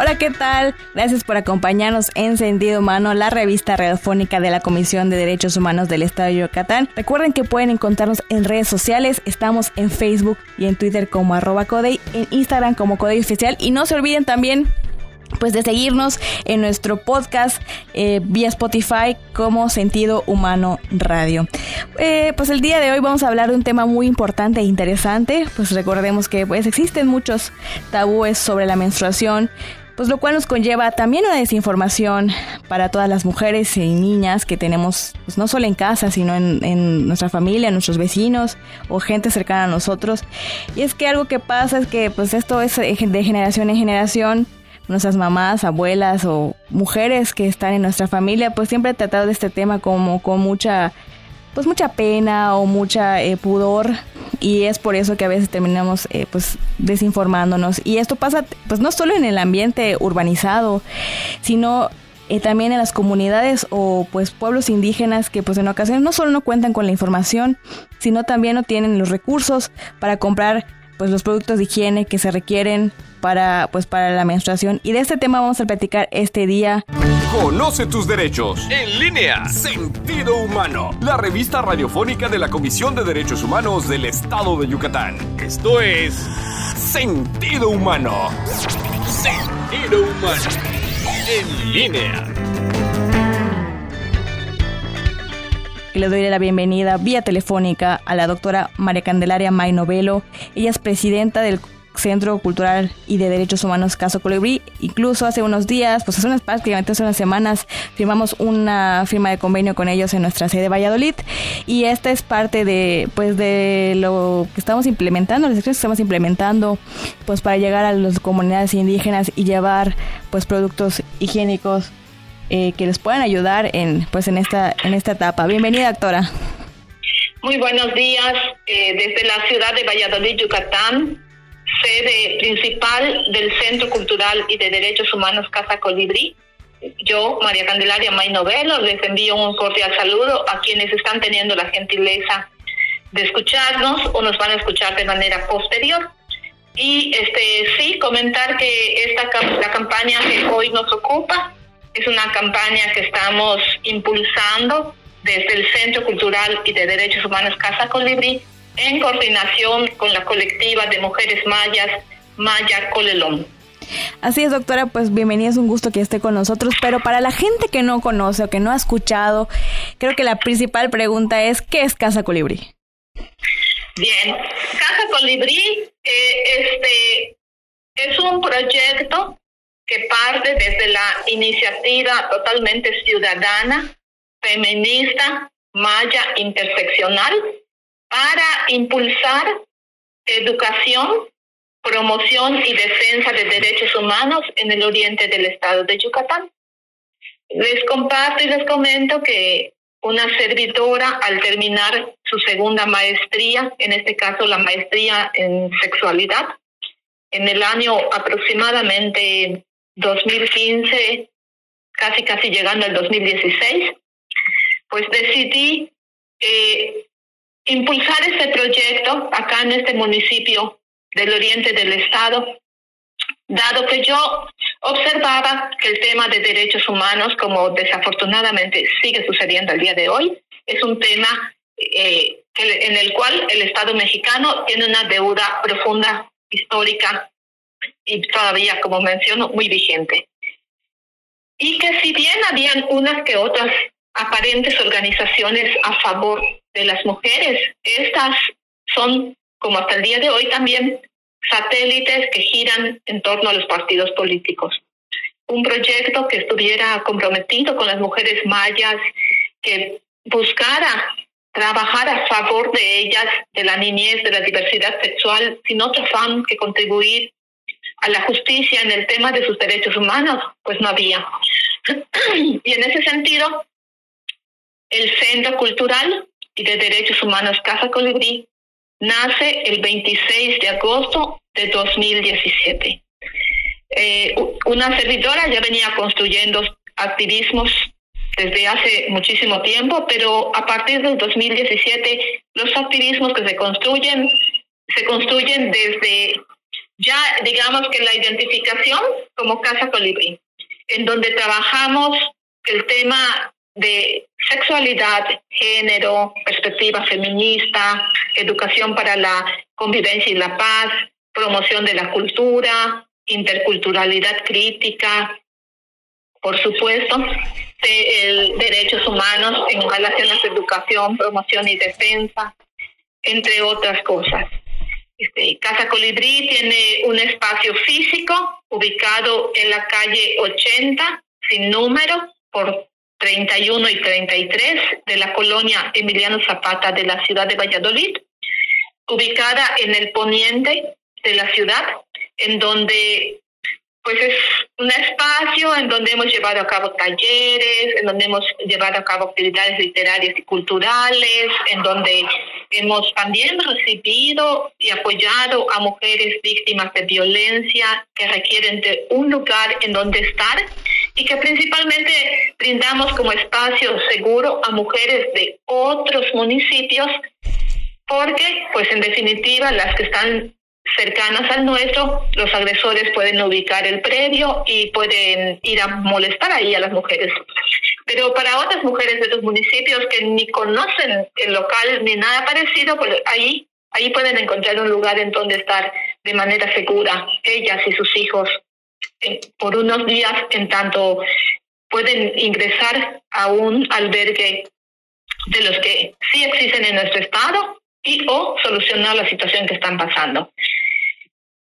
Hola, ¿qué tal? Gracias por acompañarnos en Sentido Humano, la revista radiofónica de la Comisión de Derechos Humanos del Estado de Yucatán. Recuerden que pueden encontrarnos en redes sociales. Estamos en Facebook y en Twitter como arroba Codey, en Instagram como Codey Oficial. Y no se olviden también pues de seguirnos en nuestro podcast eh, vía Spotify como Sentido Humano Radio. Eh, pues el día de hoy vamos a hablar de un tema muy importante e interesante. Pues recordemos que pues existen muchos tabúes sobre la menstruación. Pues lo cual nos conlleva también una desinformación para todas las mujeres y niñas que tenemos, pues no solo en casa, sino en, en nuestra familia, nuestros vecinos o gente cercana a nosotros. Y es que algo que pasa es que pues esto es de generación en generación nuestras mamás, abuelas o mujeres que están en nuestra familia, pues siempre he tratado de este tema como con mucha, pues mucha pena o mucha eh, pudor y es por eso que a veces terminamos eh, pues desinformándonos. Y esto pasa pues no solo en el ambiente urbanizado, sino eh, también en las comunidades o pues pueblos indígenas que pues en ocasiones no solo no cuentan con la información, sino también no tienen los recursos para comprar pues los productos de higiene que se requieren para, pues, para la menstruación. Y de este tema vamos a platicar este día. Conoce tus derechos. En línea. Sentido Humano. La revista radiofónica de la Comisión de Derechos Humanos del Estado de Yucatán. Esto es Sentido Humano. Sentido Humano. En línea. Y le doy la bienvenida vía telefónica a la doctora María Candelaria May Novelo. Ella es presidenta del Centro Cultural y de Derechos Humanos Caso Colibrí. Incluso hace unos días, pues hace unas prácticamente unas semanas, firmamos una firma de convenio con ellos en nuestra sede de Valladolid. Y esta es parte de, pues, de lo que estamos implementando, las acciones que estamos implementando, pues, para llegar a las comunidades indígenas y llevar, pues, productos higiénicos eh, que les puedan ayudar en, pues, en esta, en esta etapa. Bienvenida, doctora. Muy buenos días eh, desde la ciudad de Valladolid, Yucatán sede principal del Centro Cultural y de Derechos Humanos Casa Colibrí. Yo, María Candelaria May Novelo, les envío un cordial saludo a quienes están teniendo la gentileza de escucharnos o nos van a escuchar de manera posterior. Y este sí, comentar que esta la campaña que hoy nos ocupa es una campaña que estamos impulsando desde el Centro Cultural y de Derechos Humanos Casa Colibrí en coordinación con la colectiva de mujeres mayas Maya Colelón. Así es, doctora, pues bienvenida, es un gusto que esté con nosotros, pero para la gente que no conoce o que no ha escuchado, creo que la principal pregunta es, ¿qué es Casa Colibrí? Bien, Casa Colibrí eh, este, es un proyecto que parte desde la iniciativa totalmente ciudadana, feminista, maya interseccional, para impulsar educación, promoción y defensa de derechos humanos en el oriente del estado de Yucatán. Les comparto y les comento que una servidora al terminar su segunda maestría, en este caso la maestría en sexualidad, en el año aproximadamente 2015, casi casi llegando al 2016, pues decidí eh, impulsar este proyecto acá en este municipio del oriente del estado, dado que yo observaba que el tema de derechos humanos, como desafortunadamente sigue sucediendo al día de hoy, es un tema eh, en el cual el Estado mexicano tiene una deuda profunda, histórica y todavía, como menciono, muy vigente. Y que si bien habían unas que otras aparentes organizaciones a favor de las mujeres. Estas son, como hasta el día de hoy, también satélites que giran en torno a los partidos políticos. Un proyecto que estuviera comprometido con las mujeres mayas, que buscara trabajar a favor de ellas, de la niñez, de la diversidad sexual, sin otro afán que contribuir a la justicia en el tema de sus derechos humanos, pues no había. y en ese sentido, el Centro Cultural y de Derechos Humanos Casa Colibrí nace el 26 de agosto de 2017. Eh, una servidora ya venía construyendo activismos desde hace muchísimo tiempo, pero a partir del 2017 los activismos que se construyen se construyen desde ya digamos que la identificación como Casa Colibrí, en donde trabajamos el tema de sexualidad, género, perspectiva feminista, educación para la convivencia y la paz, promoción de la cultura, interculturalidad crítica, por supuesto, de, derechos humanos en relación a la educación, promoción y defensa, entre otras cosas. Este, Casa Colibrí tiene un espacio físico ubicado en la calle 80, sin número, por 31 y 33 de la colonia Emiliano Zapata de la ciudad de Valladolid, ubicada en el poniente de la ciudad, en donde pues es un espacio en donde hemos llevado a cabo talleres, en donde hemos llevado a cabo actividades literarias y culturales, en donde hemos también recibido y apoyado a mujeres víctimas de violencia que requieren de un lugar en donde estar y que principalmente brindamos como espacio seguro a mujeres de otros municipios porque pues en definitiva las que están cercanas al nuestro, los agresores pueden ubicar el predio y pueden ir a molestar ahí a las mujeres. Pero para otras mujeres de los municipios que ni conocen el local ni nada parecido, pues ahí, ahí pueden encontrar un lugar en donde estar de manera segura, ellas y sus hijos, por unos días, en tanto pueden ingresar a un albergue de los que sí existen en nuestro estado y o solucionar la situación que están pasando.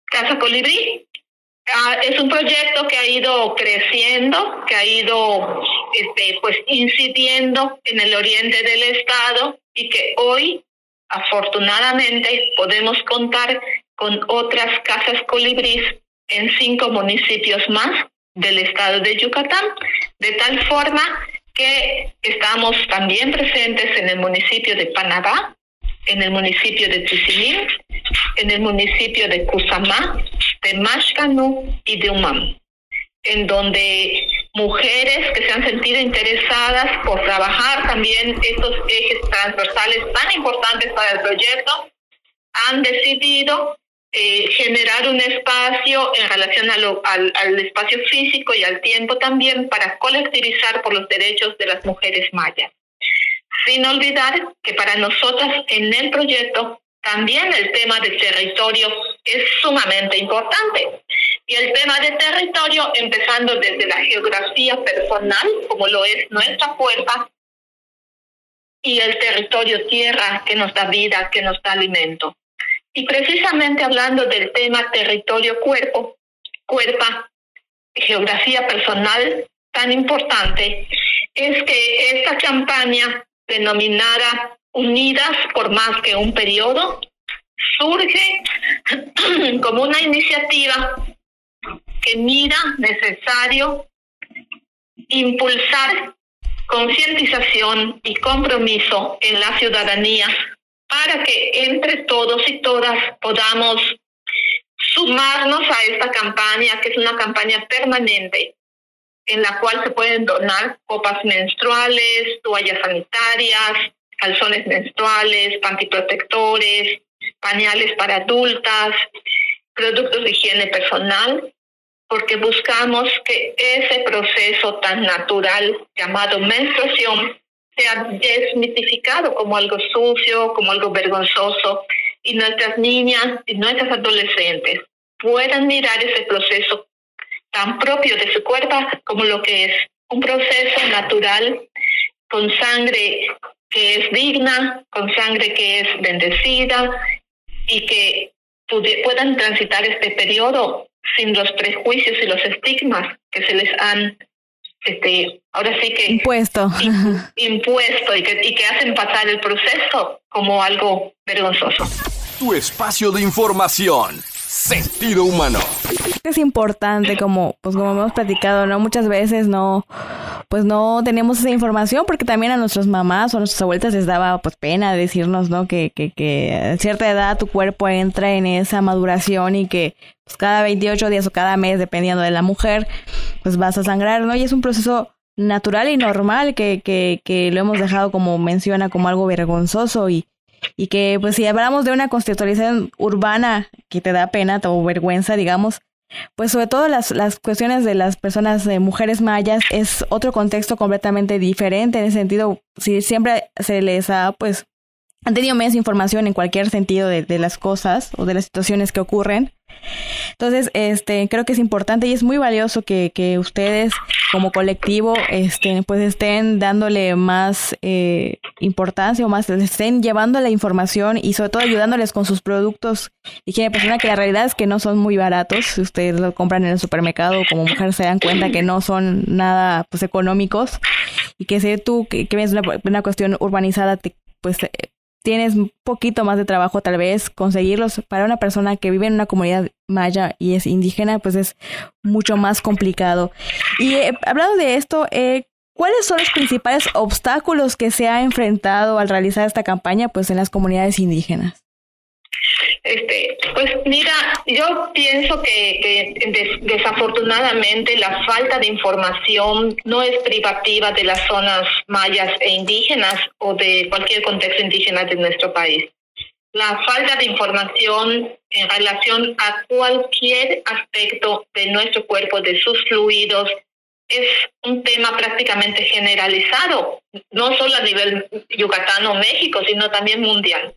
Casa Colibrí. Ah, es un proyecto que ha ido creciendo, que ha ido este, pues incidiendo en el oriente del estado y que hoy afortunadamente podemos contar con otras casas colibrís en cinco municipios más del estado de Yucatán, de tal forma que estamos también presentes en el municipio de Panamá, en el municipio de Tizimín, en el municipio de Cusamá, de Mashcanú y de Umam, en donde mujeres que se han sentido interesadas por trabajar también estos ejes transversales tan importantes para el proyecto, han decidido eh, generar un espacio en relación al, al espacio físico y al tiempo también para colectivizar por los derechos de las mujeres mayas. Sin olvidar que para nosotras en el proyecto también el tema de territorio es sumamente importante. Y el tema de territorio, empezando desde la geografía personal, como lo es nuestra cuerpa, y el territorio tierra que nos da vida, que nos da alimento. Y precisamente hablando del tema territorio-cuerpo, cuerpa, geografía personal tan importante, es que esta campaña denominada Unidas por más que un periodo, surge como una iniciativa que mira necesario impulsar concientización y compromiso en la ciudadanía para que entre todos y todas podamos sumarnos a esta campaña, que es una campaña permanente en la cual se pueden donar copas menstruales, toallas sanitarias, calzones menstruales, pantiprotectores, pañales para adultas, productos de higiene personal, porque buscamos que ese proceso tan natural llamado menstruación sea desmitificado como algo sucio, como algo vergonzoso, y nuestras niñas y nuestras adolescentes puedan mirar ese proceso tan propio de su cuerpo como lo que es un proceso natural con sangre que es digna, con sangre que es bendecida y que puedan transitar este periodo sin los prejuicios y los estigmas que se les han este, ahora sí que impuesto, impuesto y que, y que hacen pasar el proceso como algo vergonzoso. Tu espacio de información Sentido humano. Es importante, como, pues como hemos platicado, ¿no? Muchas veces no, pues no tenemos esa información porque también a nuestras mamás o a nuestras abuelitas les daba pues pena decirnos, ¿no? Que, que, que a cierta edad tu cuerpo entra en esa maduración y que pues cada 28 días o cada mes, dependiendo de la mujer, pues vas a sangrar, ¿no? Y es un proceso natural y normal que, que, que lo hemos dejado como menciona como algo vergonzoso y, y que pues si hablamos de una constitucionalización urbana que te da pena o vergüenza, digamos, pues sobre todo las, las cuestiones de las personas, de mujeres mayas, es otro contexto completamente diferente. En ese sentido, si siempre se les ha pues han tenido menos información en cualquier sentido de, de, las cosas o de las situaciones que ocurren. Entonces, este, creo que es importante y es muy valioso que, que ustedes como colectivo este, pues estén dándole más eh, importancia o más estén llevando la información y sobre todo ayudándoles con sus productos de higiene personal que la realidad es que no son muy baratos si ustedes lo compran en el supermercado como mujer se dan cuenta que no son nada pues económicos y que si tú que, que ves una, cuestión urbanizada pues tienes un poquito más de trabajo tal vez conseguirlos para una persona que vive en una comunidad maya y es indígena, pues es mucho más complicado. Y eh, hablando de esto, eh, ¿cuáles son los principales obstáculos que se ha enfrentado al realizar esta campaña pues en las comunidades indígenas? Este, pues mira, yo pienso que, que des, desafortunadamente la falta de información no es privativa de las zonas mayas e indígenas o de cualquier contexto indígena de nuestro país. La falta de información en relación a cualquier aspecto de nuestro cuerpo, de sus fluidos, es un tema prácticamente generalizado, no solo a nivel Yucatán o México, sino también mundial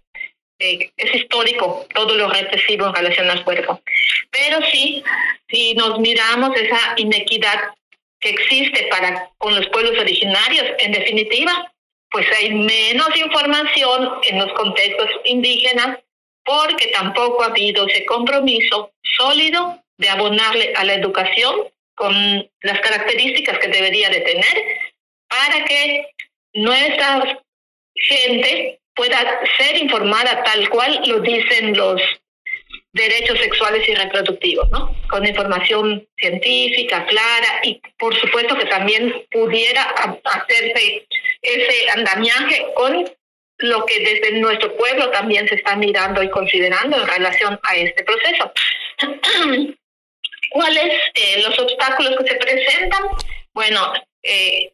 eh, es histórico todo lo represivo en relación al cuerpo. Pero sí, si nos miramos esa inequidad que existe para con los pueblos originarios, en definitiva, pues hay menos información en los contextos indígenas porque tampoco ha habido ese compromiso sólido de abonarle a la educación con las características que debería de tener para que nuestra gente pueda ser informada tal cual lo dicen los derechos sexuales y reproductivos, ¿no? Con información científica, clara y por supuesto que también pudiera hacerse ese andamiaje con lo que desde nuestro pueblo también se está mirando y considerando en relación a este proceso. ¿Cuáles eh, los obstáculos que se presentan? Bueno, eh,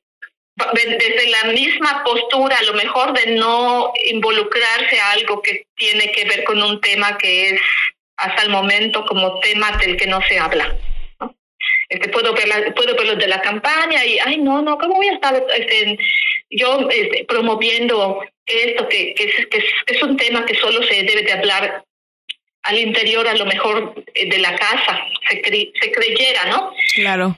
desde la misma postura, a lo mejor de no involucrarse a algo que tiene que ver con un tema que es hasta el momento como tema del que no se habla. Este, puedo ver la, puedo ver de la campaña y, ay, no, no, ¿cómo voy a estar este, yo este, promoviendo esto que, es, que es un tema que solo se debe de hablar al interior, a lo mejor eh, de la casa, se, cre se creyera, ¿no? Claro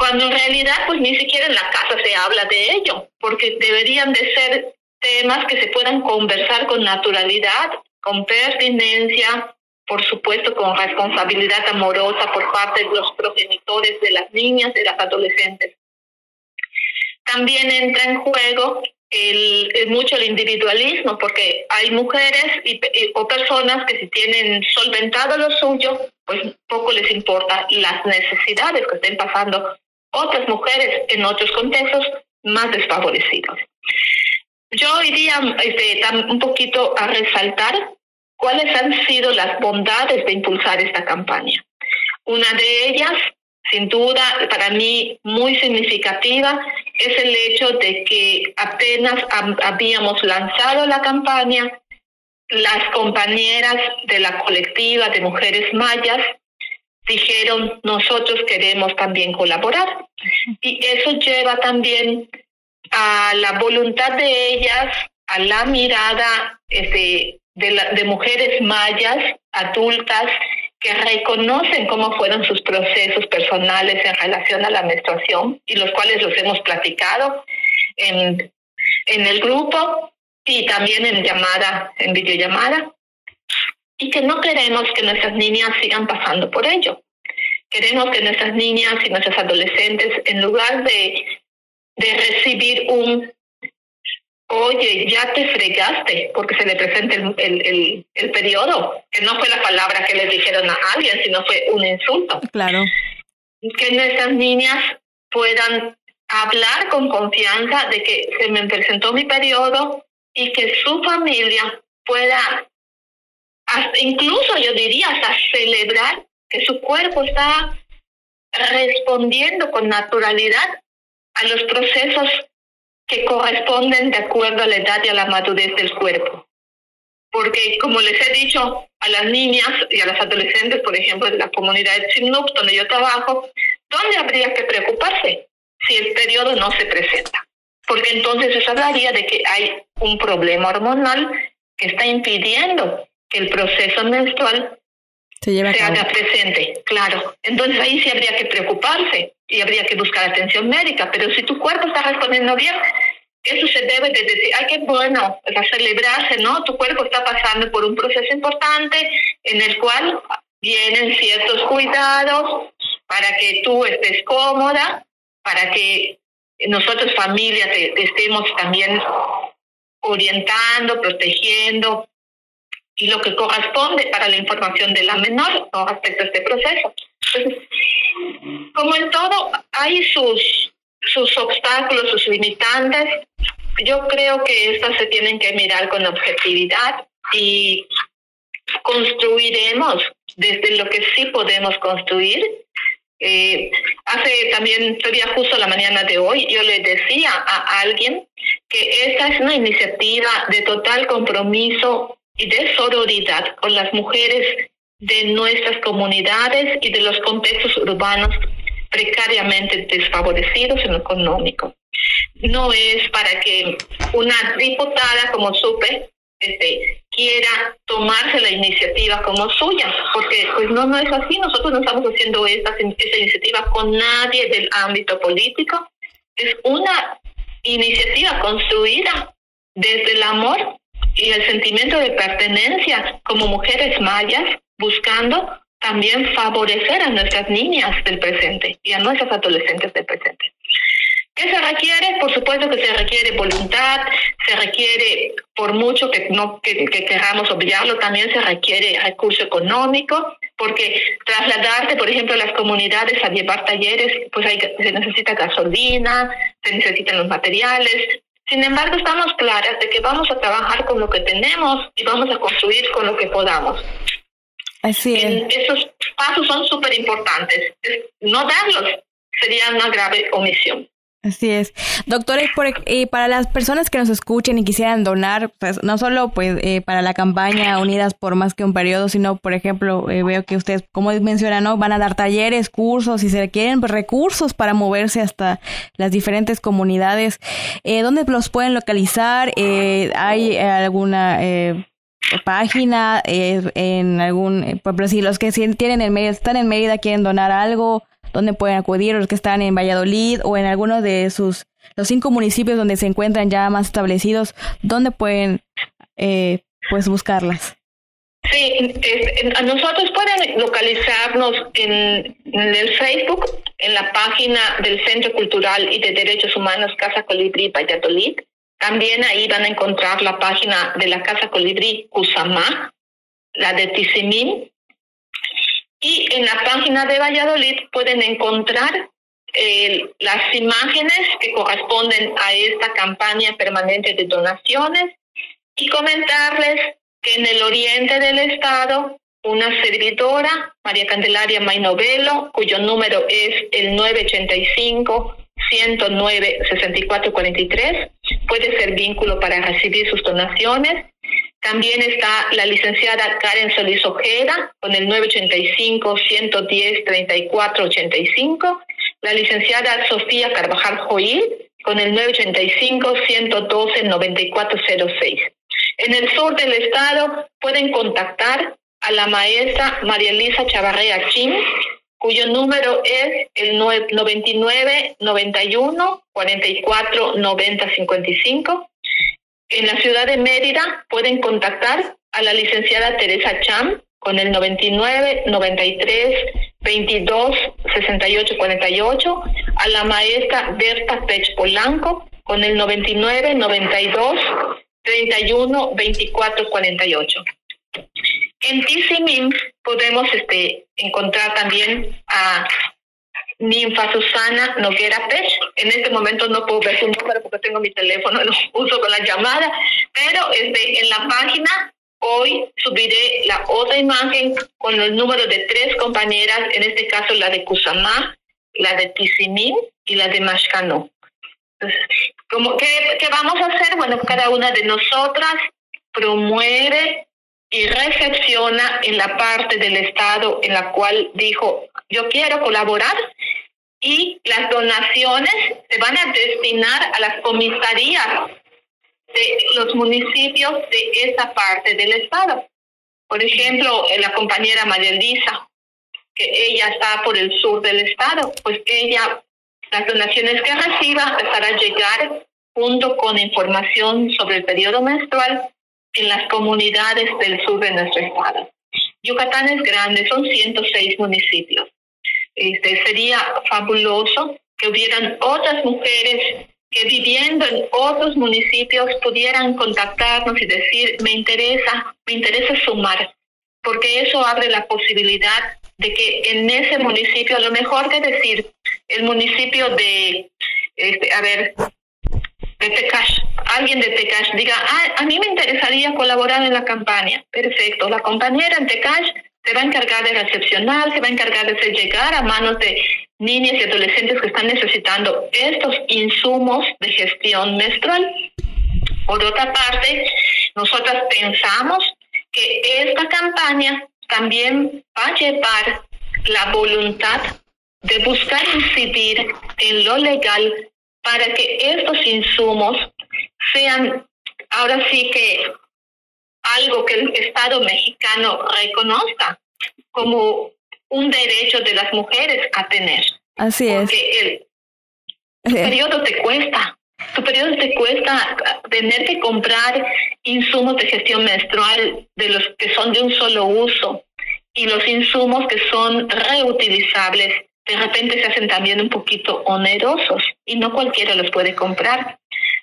cuando en realidad pues ni siquiera en la casa se habla de ello, porque deberían de ser temas que se puedan conversar con naturalidad, con pertinencia, por supuesto con responsabilidad amorosa por parte de los progenitores de las niñas, de las adolescentes. También entra en juego el, mucho el individualismo, porque hay mujeres y, o personas que si tienen solventado lo suyo, pues poco les importa las necesidades que estén pasando otras mujeres en otros contextos más desfavorecidos. Yo iría este, un poquito a resaltar cuáles han sido las bondades de impulsar esta campaña. Una de ellas, sin duda, para mí muy significativa, es el hecho de que apenas habíamos lanzado la campaña, las compañeras de la colectiva de mujeres mayas dijeron, nosotros queremos también colaborar. Y eso lleva también a la voluntad de ellas, a la mirada este, de, la, de mujeres mayas, adultas, que reconocen cómo fueron sus procesos personales en relación a la menstruación y los cuales los hemos platicado en, en el grupo y también en llamada, en videollamada y que no queremos que nuestras niñas sigan pasando por ello. Queremos que nuestras niñas y nuestras adolescentes, en lugar de, de recibir un, oye, ya te fregaste, porque se le presenta el, el, el, el periodo, que no fue la palabra que les dijeron a alguien, sino fue un insulto. Claro. Que nuestras niñas puedan hablar con confianza de que se me presentó mi periodo y que su familia pueda hasta, incluso yo diría hasta celebrar que su cuerpo está respondiendo con naturalidad a los procesos que corresponden de acuerdo a la edad y a la madurez del cuerpo. porque como les he dicho a las niñas y a las adolescentes, por ejemplo, de la comunidad de Chinook, donde yo trabajo, ¿dónde habría que preocuparse si el periodo no se presenta? Porque entonces eso hablaría de que hay un problema hormonal que está impidiendo que el proceso menstrual se, se haga presente, claro. Entonces ahí sí habría que preocuparse y habría que buscar atención médica, pero si tu cuerpo está respondiendo bien, eso se debe de decir, ay, qué bueno, celebrarse, ¿no? Tu cuerpo está pasando por un proceso importante en el cual vienen ciertos cuidados para que tú estés cómoda, para que nosotros familia te, estemos también orientando, protegiendo y lo que corresponde para la información de la menor con respecto a este proceso. Entonces, como en todo, hay sus sus obstáculos, sus limitantes, yo creo que estas se tienen que mirar con objetividad y construiremos desde lo que sí podemos construir. Eh, hace también, todavía justo la mañana de hoy, yo le decía a alguien que esta es una iniciativa de total compromiso y de sororidad con las mujeres de nuestras comunidades y de los contextos urbanos precariamente desfavorecidos en lo económico. No es para que una diputada, como supe, este, quiera tomarse la iniciativa como suya, porque pues no, no es así, nosotros no estamos haciendo esta, esta iniciativa con nadie del ámbito político, es una iniciativa construida desde el amor y el sentimiento de pertenencia como mujeres mayas, buscando también favorecer a nuestras niñas del presente y a nuestras adolescentes del presente. ¿Qué se requiere? Por supuesto que se requiere voluntad, se requiere, por mucho que no que, queramos obviarlo, también se requiere recurso económico, porque trasladarte, por ejemplo, a las comunidades a llevar talleres, pues hay, se necesita gasolina, se necesitan los materiales. Sin embargo, estamos claras de que vamos a trabajar con lo que tenemos y vamos a construir con lo que podamos. Así es. esos pasos son súper importantes. No darlos sería una grave omisión. Así es. Doctores, y para las personas que nos escuchen y quisieran donar, pues no solo pues eh, para la campaña Unidas por más que un periodo, sino, por ejemplo, eh, veo que ustedes, como mencionan, ¿no? van a dar talleres, cursos, y se requieren pues, recursos para moverse hasta las diferentes comunidades. Eh, ¿Dónde los pueden localizar? Eh, ¿Hay alguna página, eh, en algún, por ejemplo, si los que tienen en Mérida, están en Mérida, quieren donar algo, ¿dónde pueden acudir? Los que están en Valladolid o en alguno de sus, los cinco municipios donde se encuentran ya más establecidos, ¿dónde pueden, eh, pues, buscarlas? Sí, nosotros pueden localizarnos en, en, el Facebook, en la página del Centro Cultural y de Derechos Humanos Casa Colibrí Valladolid. También ahí van a encontrar la página de la Casa Colibrí Cusamá, la de Tizimín. En la página de Valladolid pueden encontrar eh, las imágenes que corresponden a esta campaña permanente de donaciones y comentarles que en el oriente del estado una servidora, María Candelaria Mainovelo, cuyo número es el 985 109 6443 puede ser vínculo para recibir sus donaciones. También está la licenciada Karen Solís Ojeda con el 985-110-3485. La licenciada Sofía Carvajal Joil con el 985-112-9406. En el sur del estado pueden contactar a la maestra María Elisa Chavarrea Chin cuyo número es el 99 91 44 90 55. En la ciudad de Mérida pueden contactar a la licenciada Teresa Cham con el 99 93 22 68 48, a la maestra Berta Pech Polanco con el 99 92 31 24 48. En TCMIM podemos este, encontrar también a Ninfa Susana Noguera Pech. En este momento no puedo ver su número porque tengo mi teléfono, lo uso con la llamada, pero este, en la página hoy subiré la otra imagen con el número de tres compañeras, en este caso la de Cusamá, la de Tizimín y la de Mashcano. Entonces, ¿qué, ¿qué vamos a hacer? Bueno, cada una de nosotras promueve y recepciona en la parte del Estado en la cual dijo, yo quiero colaborar y las donaciones se van a destinar a las comisarías de los municipios de esa parte del Estado. Por ejemplo, la compañera María Elisa, que ella está por el sur del Estado, pues ella, las donaciones que reciba les hará llegar junto con información sobre el periodo menstrual en las comunidades del sur de nuestro estado. Yucatán es grande, son 106 municipios. Este, sería fabuloso que hubieran otras mujeres que viviendo en otros municipios pudieran contactarnos y decir, me interesa, me interesa sumar, porque eso abre la posibilidad de que en ese municipio, a lo mejor que decir, el municipio de, este, a ver, de Tecash, alguien de Tecash diga, ah, a mí me interesaría colaborar en la campaña. Perfecto, la compañera en Tecash se va a encargar de recepcionar, se va a encargar de hacer llegar a manos de niñas y adolescentes que están necesitando estos insumos de gestión menstrual. Por otra parte, nosotras pensamos que esta campaña también va a llevar la voluntad de buscar incidir en lo legal para que estos insumos sean ahora sí que algo que el Estado mexicano reconozca como un derecho de las mujeres a tener. Así es. Porque el, periodo te cuesta. Tu periodo te cuesta tener que comprar insumos de gestión menstrual de los que son de un solo uso y los insumos que son reutilizables de repente se hacen también un poquito onerosos y no cualquiera los puede comprar.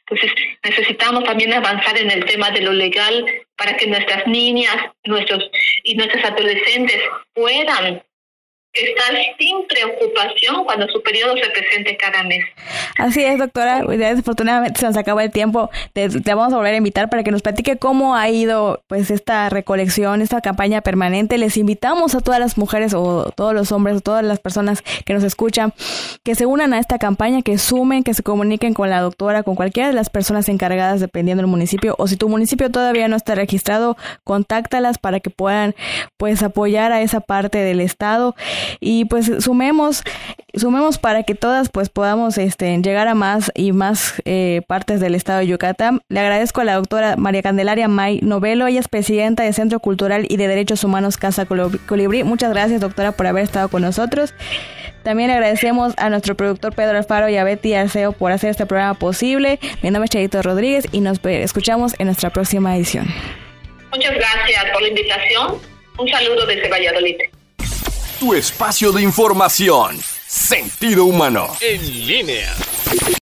Entonces necesitamos también avanzar en el tema de lo legal para que nuestras niñas nuestros y nuestros adolescentes puedan estar sin preocupación cuando su periodo se presente cada mes. Así es, doctora. Desafortunadamente se nos acaba el tiempo. Te, vamos a volver a invitar para que nos platique cómo ha ido pues esta recolección, esta campaña permanente. Les invitamos a todas las mujeres o todos los hombres o todas las personas que nos escuchan que se unan a esta campaña, que sumen, que se comuniquen con la doctora, con cualquiera de las personas encargadas dependiendo del municipio o si tu municipio todavía no está registrado, contáctalas para que puedan pues apoyar a esa parte del estado y pues sumemos sumemos para que todas pues podamos este, llegar a más y más eh, partes del estado de Yucatán. Le agradezco a la doctora María Candelaria May Novelo, ella es presidenta del Centro Cultural y de Derechos Humanos Casa Colibrí. Muchas gracias doctora por haber estado con nosotros. También agradecemos a nuestro productor Pedro Alfaro y a Betty Arceo por hacer este programa posible. Mi nombre es Chayito Rodríguez y nos escuchamos en nuestra próxima edición. Muchas gracias por la invitación. Un saludo desde Valladolid tu espacio de información. Sentido humano. En línea.